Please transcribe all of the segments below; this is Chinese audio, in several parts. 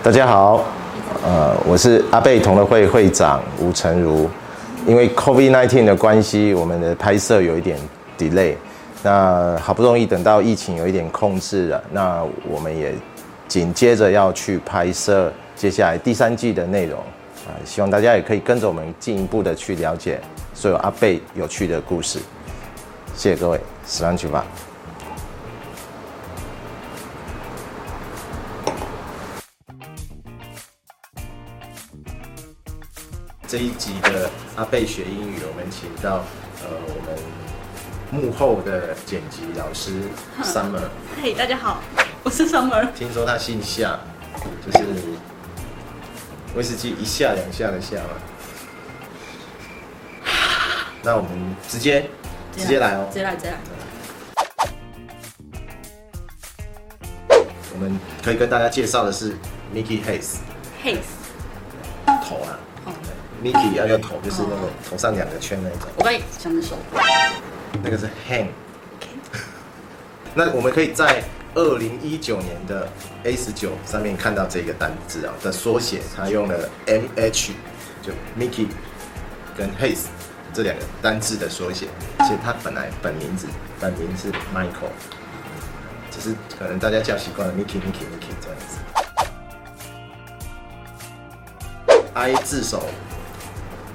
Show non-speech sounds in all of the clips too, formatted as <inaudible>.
大家好，呃，我是阿贝同乐会会长吴成儒。因为 COVID-19 的关系，我们的拍摄有一点 delay。那好不容易等到疫情有一点控制了，那我们也紧接着要去拍摄接下来第三季的内容啊，希望大家也可以跟着我们进一步的去了解所有阿贝有趣的故事。谢谢各位，十万去吧。这一集的阿贝学英语，我们请到呃我们幕后的剪辑老师 <laughs> Summer。嘿，大家好，<laughs> 我是 Summer。听说他姓夏，就是威士忌一下两下的夏嘛。<sighs> 那我们直接直接来哦，直接来直接来。我们可以跟大家介绍的是 Mickey Hayes。Hayes。头啊。Mickey 要用头，就是那个头上两个圈那一种。我刚想的手。那个是 hand。那我们可以在二零一九年的 A 十九上面看到这个单字啊的缩写，它用了 MH，就 Mickey 跟 Hayes 这两个单字的缩写。其实他本来本名字本名是 Michael，只是可能大家叫习惯了 Mickey Mickey Mickey 这样子。I 字首。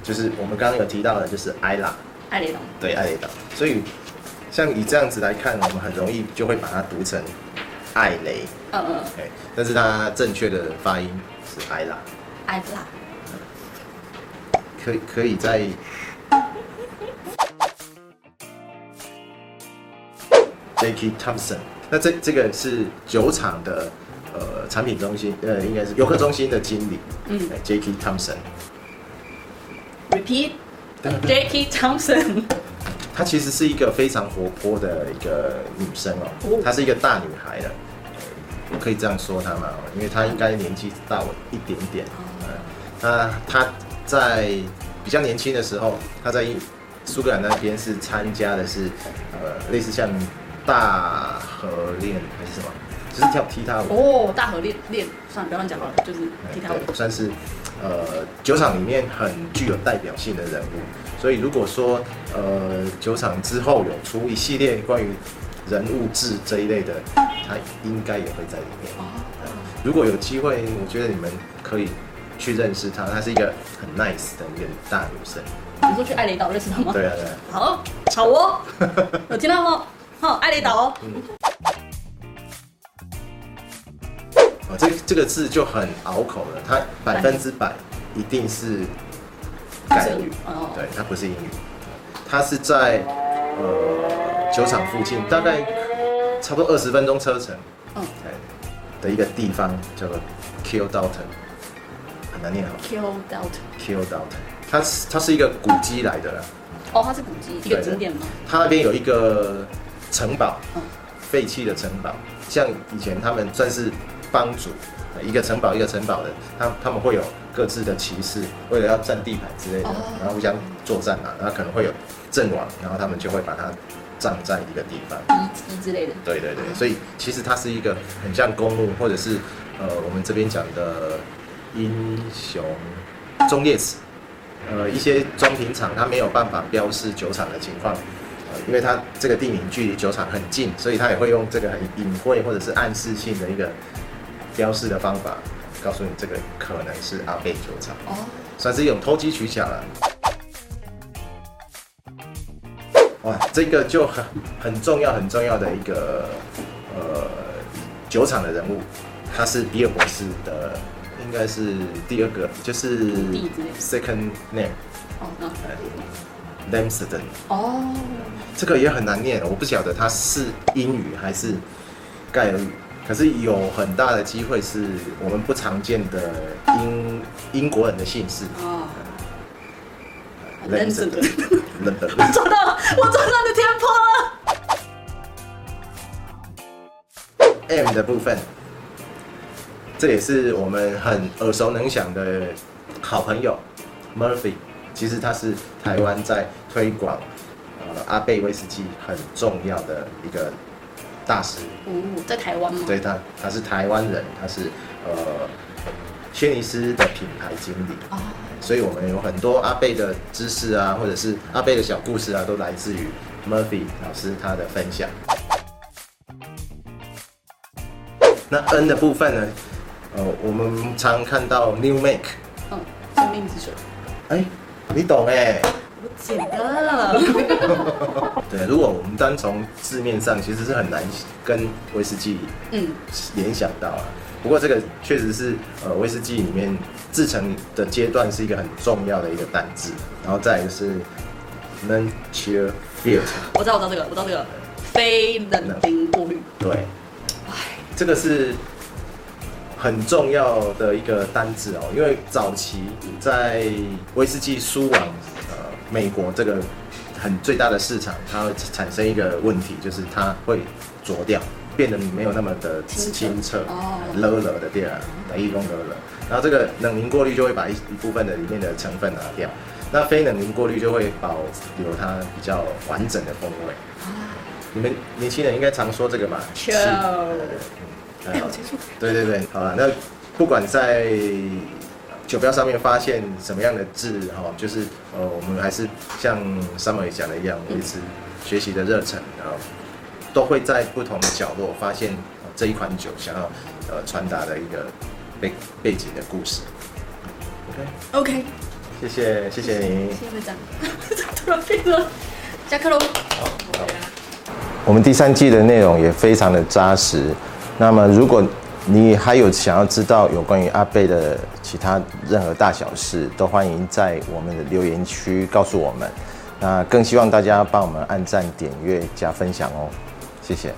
就是我们刚刚有提到的，就是艾拉，艾雷岛，对，艾雷岛。所以像以这样子来看，我们很容易就会把它读成艾雷。嗯嗯。哎，但是它正确的发音是艾拉。艾拉。可以可以在 Jackie Thompson。那这这个是酒厂的呃产品中心，呃应该是游客中心的经理。嗯。Jackie Thompson。Repeat, Jackie Thompson。她其实是一个非常活泼的一个女生哦，她是一个大女孩了，我可以这样说她吗？因为她应该年纪大我一点点。那她在比较年轻的时候，她在苏格兰那边是参加的是呃类似像大河恋还是什么，就是跳踢踏舞。哦，大河练练，算了，不要乱讲了，就是踢踏舞，算是。呃，酒厂里面很具有代表性的人物，所以如果说呃，酒厂之后有出一系列关于人物志这一类的，他应该也会在里面。如果有机会，我觉得你们可以去认识他，他是一个很 nice 的一个大女生。你说去爱雷岛认识他吗？对啊，对啊。好，好哦，有听到吗？好，爱雷岛哦。嗯这这个字就很拗口了，它百分之百一定是盖语，对，它不是英语，它是在呃酒厂附近，大概差不多二十分钟车程，嗯，的一个地方叫做 Keildalton，很难念好，Keildalton，Keildalton，它是它是一个古迹来的啦，哦，它是古迹，一个景点吗？它那边有一个城堡，废弃的城堡，像以前他们算是。帮主，一个城堡一个城堡的，他他们会有各自的骑士，为了要占地盘之类的，然后互相作战嘛，然后可能会有阵亡，然后他们就会把它葬在一个地方，遗迹之类的。对对对，所以其实它是一个很像公路，或者是呃我们这边讲的英雄忠烈祠，呃一些装瓶厂它没有办法标示酒厂的情况。因为它这个地名距离酒厂很近，所以它也会用这个很隐晦或者是暗示性的一个标示的方法，告诉你这个可能是阿贝酒厂。哦，算是一种投机取巧了。哇，这个就很很重要很重要的一个呃酒厂的人物，他是比尔博士的，应该是第二个，就是 second name 哦，嗯 Lamsden 哦，这个也很难念，我不晓得他是英语还是盖尔语，可是有很大的机会是我们不常见的英英国人的姓氏哦。Lamsden，<laughs> 我找到了，我找到的天坡了。M 的部分，这也是我们很耳熟能详的好朋友 Murphy。其实他是台湾在推广呃阿贝威士忌很重要的一个大师。哦，在台湾吗？对，他他是台湾人，他是呃轩尼诗的品牌经理，所以我们有很多阿贝的知识啊，或者是阿贝的小故事啊，都来自于 Murphy 老师他的分享。那 N 的部分呢？呃，我们常看到 New Make，嗯，生命之水。哎、欸，你懂哎、欸？我记得。<laughs> 对，如果我们单从字面上，其实是很难跟威士忌嗯联想到啊。不过这个确实是呃威士忌里面制成的阶段是一个很重要的一个单字，然后再一个是 non-chill filter。我知道，我知道这个，我知道这个非冷冰过滤。对，哎，这个是很重要的一个单字哦，因为早期在威士忌输往呃美国这个很最大的市场，它会产生一个问题，就是它会浊掉。变得没有那么的清澈，勒勒的店啊，等于用勒勒。然后这个冷凝过滤就会把一一部分的里面的成分拿掉，那非冷凝过滤就会保留它比较完整的风味。你们年轻人应该常说这个嘛？是。哎，好清楚。对对对，好了，那不管在酒标上面发现什么样的字哈，就是呃，我们还是像 Summer 讲的一样，维持学习的热忱，然后。都会在不同的角落发现这一款酒想要呃传达的一个背背景的故事。OK OK，谢谢谢谢你。谢谢会长。<laughs> 突然变了，下课喽。好，好。我们第三季的内容也非常的扎实。那么如果你还有想要知道有关于阿贝的其他任何大小事，都欢迎在我们的留言区告诉我们。那更希望大家帮我们按赞、点阅、加分享哦。谢谢。